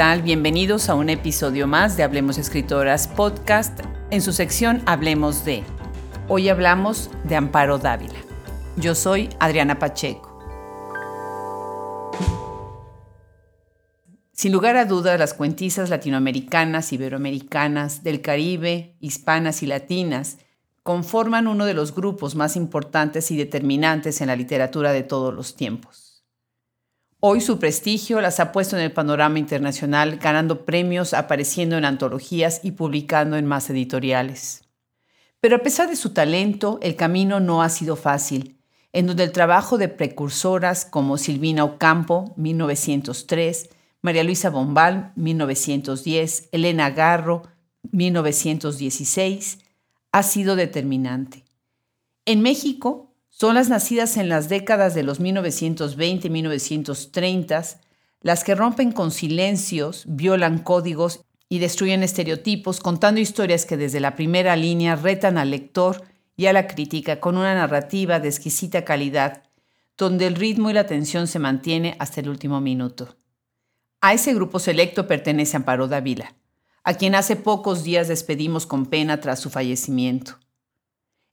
Bienvenidos a un episodio más de Hablemos Escritoras Podcast en su sección Hablemos de. Hoy hablamos de Amparo Dávila. Yo soy Adriana Pacheco. Sin lugar a dudas, las cuentistas latinoamericanas, iberoamericanas, del Caribe, hispanas y latinas conforman uno de los grupos más importantes y determinantes en la literatura de todos los tiempos. Hoy su prestigio las ha puesto en el panorama internacional, ganando premios, apareciendo en antologías y publicando en más editoriales. Pero a pesar de su talento, el camino no ha sido fácil, en donde el trabajo de precursoras como Silvina Ocampo, 1903, María Luisa Bombal, 1910, Elena Garro, 1916, ha sido determinante. En México, son las nacidas en las décadas de los 1920 y 1930 las que rompen con silencios, violan códigos y destruyen estereotipos, contando historias que desde la primera línea retan al lector y a la crítica con una narrativa de exquisita calidad, donde el ritmo y la tensión se mantiene hasta el último minuto. A ese grupo selecto pertenece Amparo Dávila, a quien hace pocos días despedimos con pena tras su fallecimiento.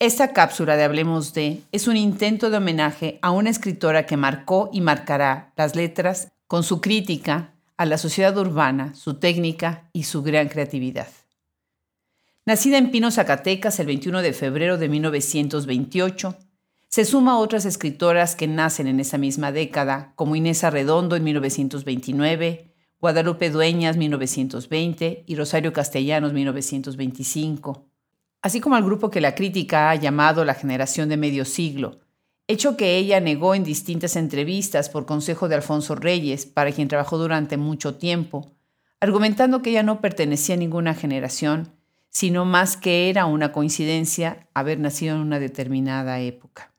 Esta cápsula de Hablemos de es un intento de homenaje a una escritora que marcó y marcará las letras con su crítica a la sociedad urbana, su técnica y su gran creatividad. Nacida en Pino, Zacatecas, el 21 de febrero de 1928, se suma a otras escritoras que nacen en esa misma década, como Inés Arredondo en 1929, Guadalupe Dueñas 1920 y Rosario Castellanos 1925 así como al grupo que la crítica ha llamado la generación de medio siglo, hecho que ella negó en distintas entrevistas por consejo de Alfonso Reyes, para quien trabajó durante mucho tiempo, argumentando que ella no pertenecía a ninguna generación, sino más que era una coincidencia haber nacido en una determinada época.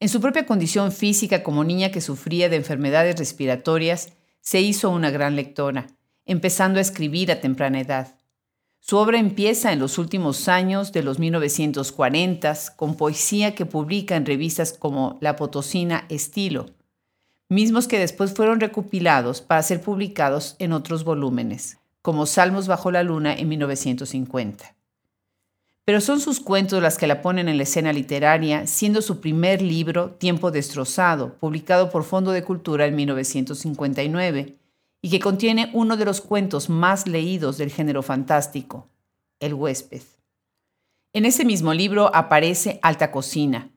En su propia condición física como niña que sufría de enfermedades respiratorias, se hizo una gran lectora, empezando a escribir a temprana edad. Su obra empieza en los últimos años de los 1940 con poesía que publica en revistas como La Potosina Estilo, mismos que después fueron recopilados para ser publicados en otros volúmenes, como Salmos bajo la luna en 1950. Pero son sus cuentos las que la ponen en la escena literaria, siendo su primer libro Tiempo destrozado, publicado por Fondo de Cultura en 1959, y que contiene uno de los cuentos más leídos del género fantástico, El huésped. En ese mismo libro aparece Alta Cocina,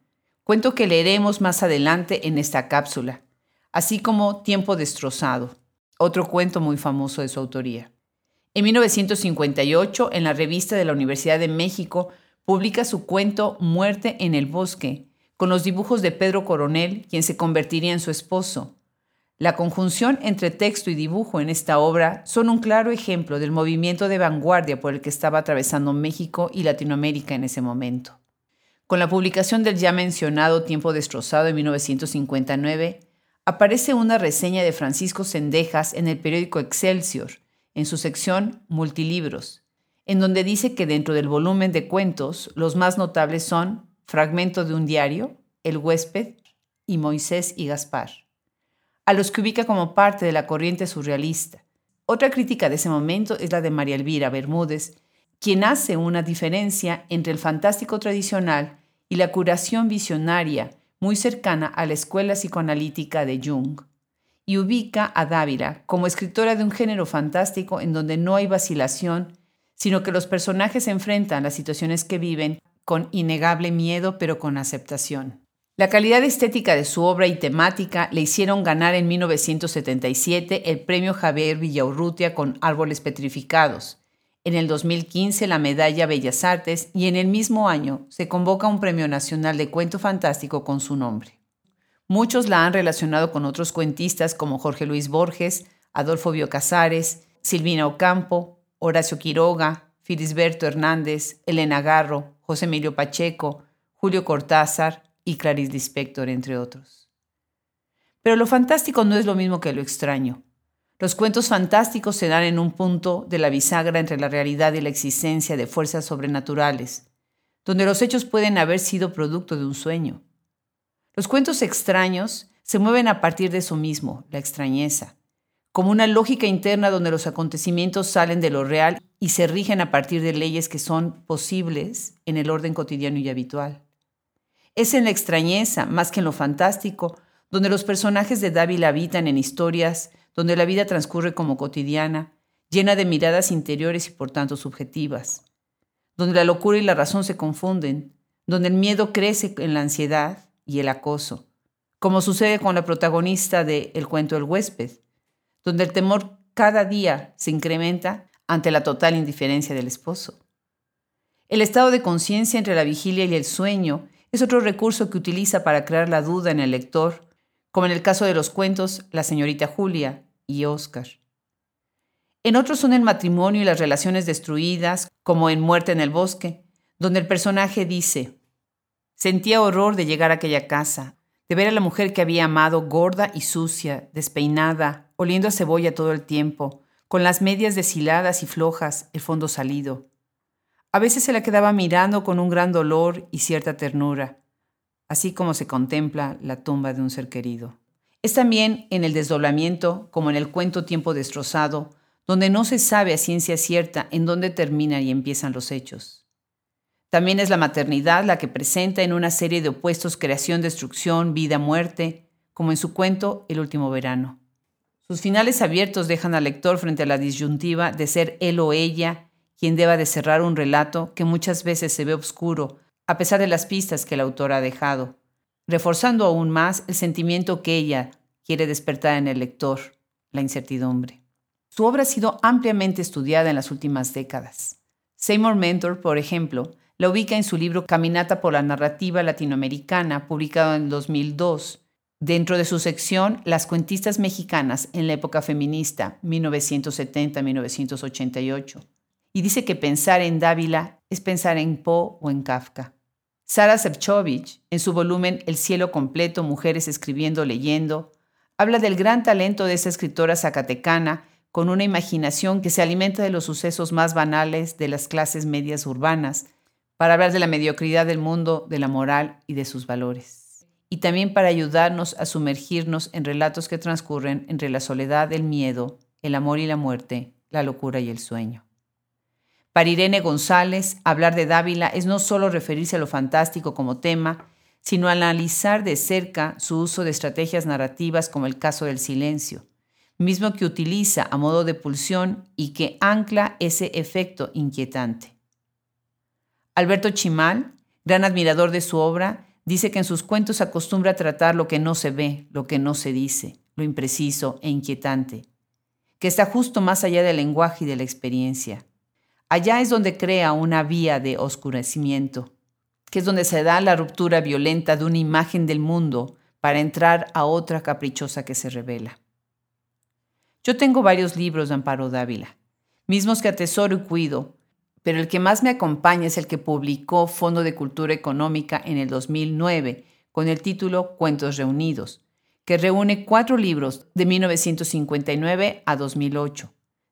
cuento que leeremos más adelante en esta cápsula, así como Tiempo destrozado, otro cuento muy famoso de su autoría. En 1958, en la revista de la Universidad de México, publica su cuento Muerte en el bosque, con los dibujos de Pedro Coronel, quien se convertiría en su esposo, la conjunción entre texto y dibujo en esta obra son un claro ejemplo del movimiento de vanguardia por el que estaba atravesando México y Latinoamérica en ese momento. Con la publicación del ya mencionado Tiempo destrozado en 1959, aparece una reseña de Francisco Sendejas en el periódico Excelsior, en su sección Multilibros, en donde dice que dentro del volumen de cuentos los más notables son Fragmento de un diario, El huésped y Moisés y Gaspar a los que ubica como parte de la corriente surrealista. Otra crítica de ese momento es la de María Elvira Bermúdez, quien hace una diferencia entre el fantástico tradicional y la curación visionaria muy cercana a la escuela psicoanalítica de Jung, y ubica a Dávila como escritora de un género fantástico en donde no hay vacilación, sino que los personajes enfrentan las situaciones que viven con innegable miedo pero con aceptación. La calidad estética de su obra y temática le hicieron ganar en 1977 el premio Javier Villaurrutia con Árboles Petrificados. En el 2015 la medalla Bellas Artes y en el mismo año se convoca un premio nacional de cuento fantástico con su nombre. Muchos la han relacionado con otros cuentistas como Jorge Luis Borges, Adolfo Bio Casares, Silvina Ocampo, Horacio Quiroga, Filisberto Hernández, Elena Garro, José Emilio Pacheco, Julio Cortázar, y Clarice Lispector, entre otros. Pero lo fantástico no es lo mismo que lo extraño. Los cuentos fantásticos se dan en un punto de la bisagra entre la realidad y la existencia de fuerzas sobrenaturales, donde los hechos pueden haber sido producto de un sueño. Los cuentos extraños se mueven a partir de eso mismo, la extrañeza, como una lógica interna donde los acontecimientos salen de lo real y se rigen a partir de leyes que son posibles en el orden cotidiano y habitual. Es en la extrañeza, más que en lo fantástico, donde los personajes de Dávila habitan en historias donde la vida transcurre como cotidiana, llena de miradas interiores y por tanto subjetivas, donde la locura y la razón se confunden, donde el miedo crece en la ansiedad y el acoso, como sucede con la protagonista de El cuento del huésped, donde el temor cada día se incrementa ante la total indiferencia del esposo. El estado de conciencia entre la vigilia y el sueño es otro recurso que utiliza para crear la duda en el lector, como en el caso de los cuentos La señorita Julia y Oscar. En otros son el matrimonio y las relaciones destruidas, como en Muerte en el bosque, donde el personaje dice, sentía horror de llegar a aquella casa, de ver a la mujer que había amado gorda y sucia, despeinada, oliendo a cebolla todo el tiempo, con las medias deshiladas y flojas, el fondo salido. A veces se la quedaba mirando con un gran dolor y cierta ternura, así como se contempla la tumba de un ser querido. Es también en el desdoblamiento, como en el cuento Tiempo destrozado, donde no se sabe a ciencia cierta en dónde terminan y empiezan los hechos. También es la maternidad la que presenta en una serie de opuestos creación, destrucción, vida, muerte, como en su cuento El último verano. Sus finales abiertos dejan al lector frente a la disyuntiva de ser él o ella quien deba de cerrar un relato que muchas veces se ve oscuro, a pesar de las pistas que el autor ha dejado, reforzando aún más el sentimiento que ella quiere despertar en el lector, la incertidumbre. Su obra ha sido ampliamente estudiada en las últimas décadas. Seymour Mentor, por ejemplo, la ubica en su libro Caminata por la Narrativa Latinoamericana, publicado en 2002, dentro de su sección Las cuentistas mexicanas en la época feminista, 1970-1988. Y dice que pensar en Dávila es pensar en Poe o en Kafka. Sara Sefcovic, en su volumen El cielo completo, Mujeres escribiendo, leyendo, habla del gran talento de esta escritora zacatecana con una imaginación que se alimenta de los sucesos más banales de las clases medias urbanas para hablar de la mediocridad del mundo, de la moral y de sus valores. Y también para ayudarnos a sumergirnos en relatos que transcurren entre la soledad, el miedo, el amor y la muerte, la locura y el sueño. Para Irene González, hablar de Dávila es no solo referirse a lo fantástico como tema, sino analizar de cerca su uso de estrategias narrativas como el caso del silencio, mismo que utiliza a modo de pulsión y que ancla ese efecto inquietante. Alberto Chimal, gran admirador de su obra, dice que en sus cuentos acostumbra a tratar lo que no se ve, lo que no se dice, lo impreciso e inquietante, que está justo más allá del lenguaje y de la experiencia. Allá es donde crea una vía de oscurecimiento, que es donde se da la ruptura violenta de una imagen del mundo para entrar a otra caprichosa que se revela. Yo tengo varios libros de Amparo Dávila, mismos que atesoro y cuido, pero el que más me acompaña es el que publicó Fondo de Cultura Económica en el 2009 con el título Cuentos Reunidos, que reúne cuatro libros de 1959 a 2008,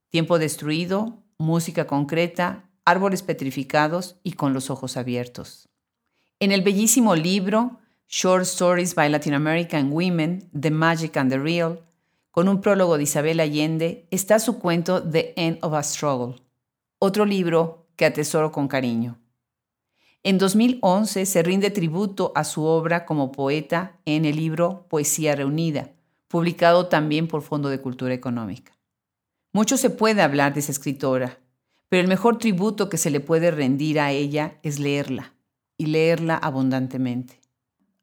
Tiempo Destruido, Música Concreta, Árboles Petrificados y Con los Ojos Abiertos. En el bellísimo libro Short Stories by Latin American Women, The Magic and the Real, con un prólogo de Isabel Allende, está su cuento The End of a Struggle otro libro que atesoro con cariño. En 2011 se rinde tributo a su obra como poeta en el libro Poesía Reunida, publicado también por Fondo de Cultura Económica. Mucho se puede hablar de esa escritora, pero el mejor tributo que se le puede rendir a ella es leerla, y leerla abundantemente.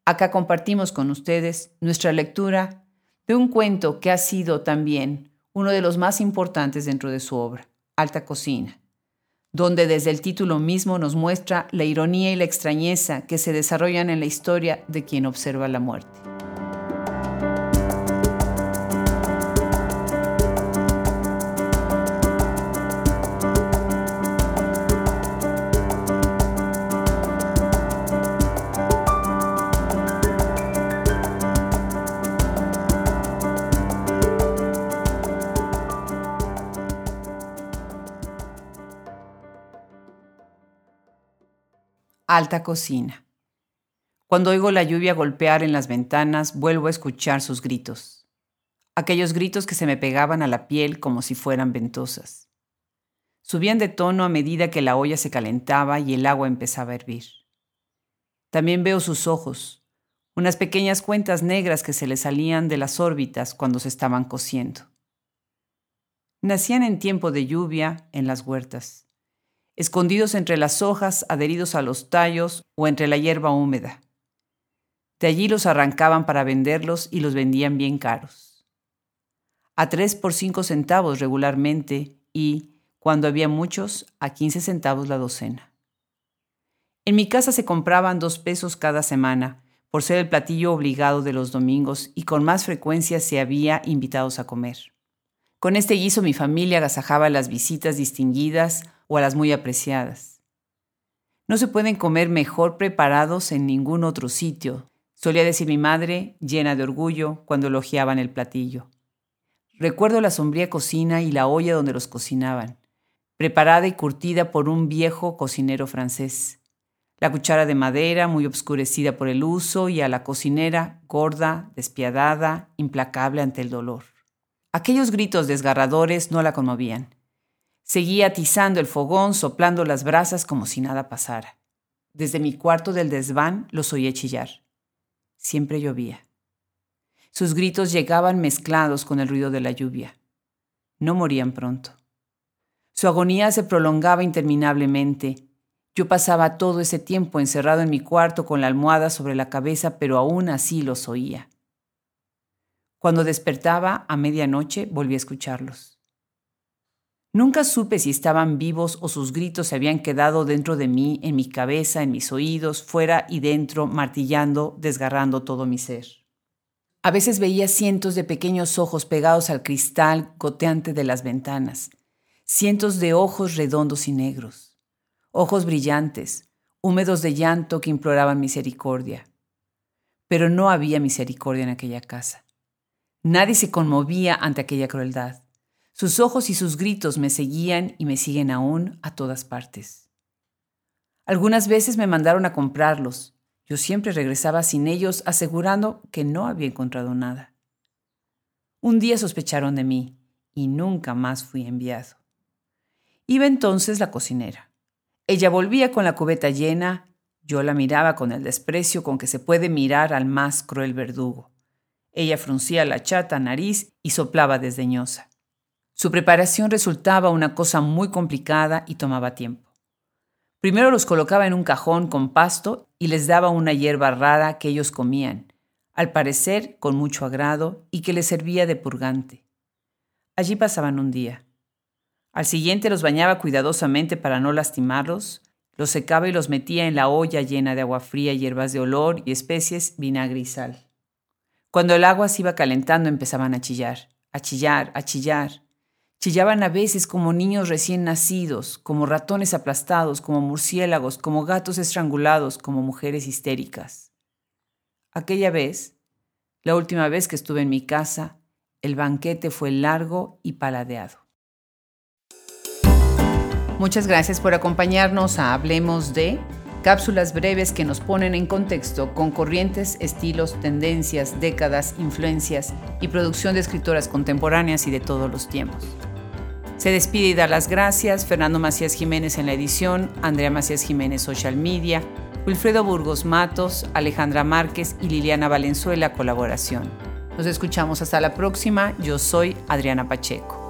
Acá compartimos con ustedes nuestra lectura de un cuento que ha sido también uno de los más importantes dentro de su obra, Alta Cocina, donde desde el título mismo nos muestra la ironía y la extrañeza que se desarrollan en la historia de quien observa la muerte. Alta cocina. Cuando oigo la lluvia golpear en las ventanas, vuelvo a escuchar sus gritos. aquellos gritos que se me pegaban a la piel como si fueran ventosas. Subían de tono a medida que la olla se calentaba y el agua empezaba a hervir. También veo sus ojos, unas pequeñas cuentas negras que se le salían de las órbitas cuando se estaban cociendo. Nacían en tiempo de lluvia en las huertas, escondidos entre las hojas adheridos a los tallos o entre la hierba húmeda. De allí los arrancaban para venderlos y los vendían bien caros. A tres por cinco centavos regularmente y, cuando había muchos, a quince centavos la docena. En mi casa se compraban dos pesos cada semana, por ser el platillo obligado de los domingos y con más frecuencia se había invitados a comer. Con este guiso mi familia agasajaba las visitas distinguidas o a las muy apreciadas. No se pueden comer mejor preparados en ningún otro sitio, solía decir mi madre, llena de orgullo, cuando elogiaban el platillo. Recuerdo la sombría cocina y la olla donde los cocinaban, preparada y curtida por un viejo cocinero francés la cuchara de madera muy obscurecida por el uso y a la cocinera gorda, despiadada, implacable ante el dolor. Aquellos gritos desgarradores no la conmovían. Seguía atizando el fogón, soplando las brasas como si nada pasara. Desde mi cuarto del desván los oía chillar. Siempre llovía. Sus gritos llegaban mezclados con el ruido de la lluvia. No morían pronto. Su agonía se prolongaba interminablemente yo pasaba todo ese tiempo encerrado en mi cuarto con la almohada sobre la cabeza, pero aún así los oía. Cuando despertaba a medianoche volví a escucharlos. Nunca supe si estaban vivos o sus gritos se habían quedado dentro de mí, en mi cabeza, en mis oídos, fuera y dentro, martillando, desgarrando todo mi ser. A veces veía cientos de pequeños ojos pegados al cristal goteante de las ventanas, cientos de ojos redondos y negros ojos brillantes, húmedos de llanto que imploraban misericordia. Pero no había misericordia en aquella casa. Nadie se conmovía ante aquella crueldad. Sus ojos y sus gritos me seguían y me siguen aún a todas partes. Algunas veces me mandaron a comprarlos. Yo siempre regresaba sin ellos asegurando que no había encontrado nada. Un día sospecharon de mí y nunca más fui enviado. Iba entonces la cocinera. Ella volvía con la cubeta llena, yo la miraba con el desprecio con que se puede mirar al más cruel verdugo. Ella fruncía la chata nariz y soplaba desdeñosa. Su preparación resultaba una cosa muy complicada y tomaba tiempo. Primero los colocaba en un cajón con pasto y les daba una hierba rara que ellos comían, al parecer con mucho agrado y que les servía de purgante. Allí pasaban un día. Al siguiente los bañaba cuidadosamente para no lastimarlos, los secaba y los metía en la olla llena de agua fría, hierbas de olor y especies, vinagre y sal. Cuando el agua se iba calentando empezaban a chillar, a chillar, a chillar. Chillaban a veces como niños recién nacidos, como ratones aplastados, como murciélagos, como gatos estrangulados, como mujeres histéricas. Aquella vez, la última vez que estuve en mi casa, el banquete fue largo y paladeado. Muchas gracias por acompañarnos a Hablemos de cápsulas breves que nos ponen en contexto con corrientes, estilos, tendencias, décadas, influencias y producción de escritoras contemporáneas y de todos los tiempos. Se despide y da las gracias Fernando Macías Jiménez en la edición, Andrea Macías Jiménez Social Media, Wilfredo Burgos Matos, Alejandra Márquez y Liliana Valenzuela colaboración. Nos escuchamos hasta la próxima. Yo soy Adriana Pacheco.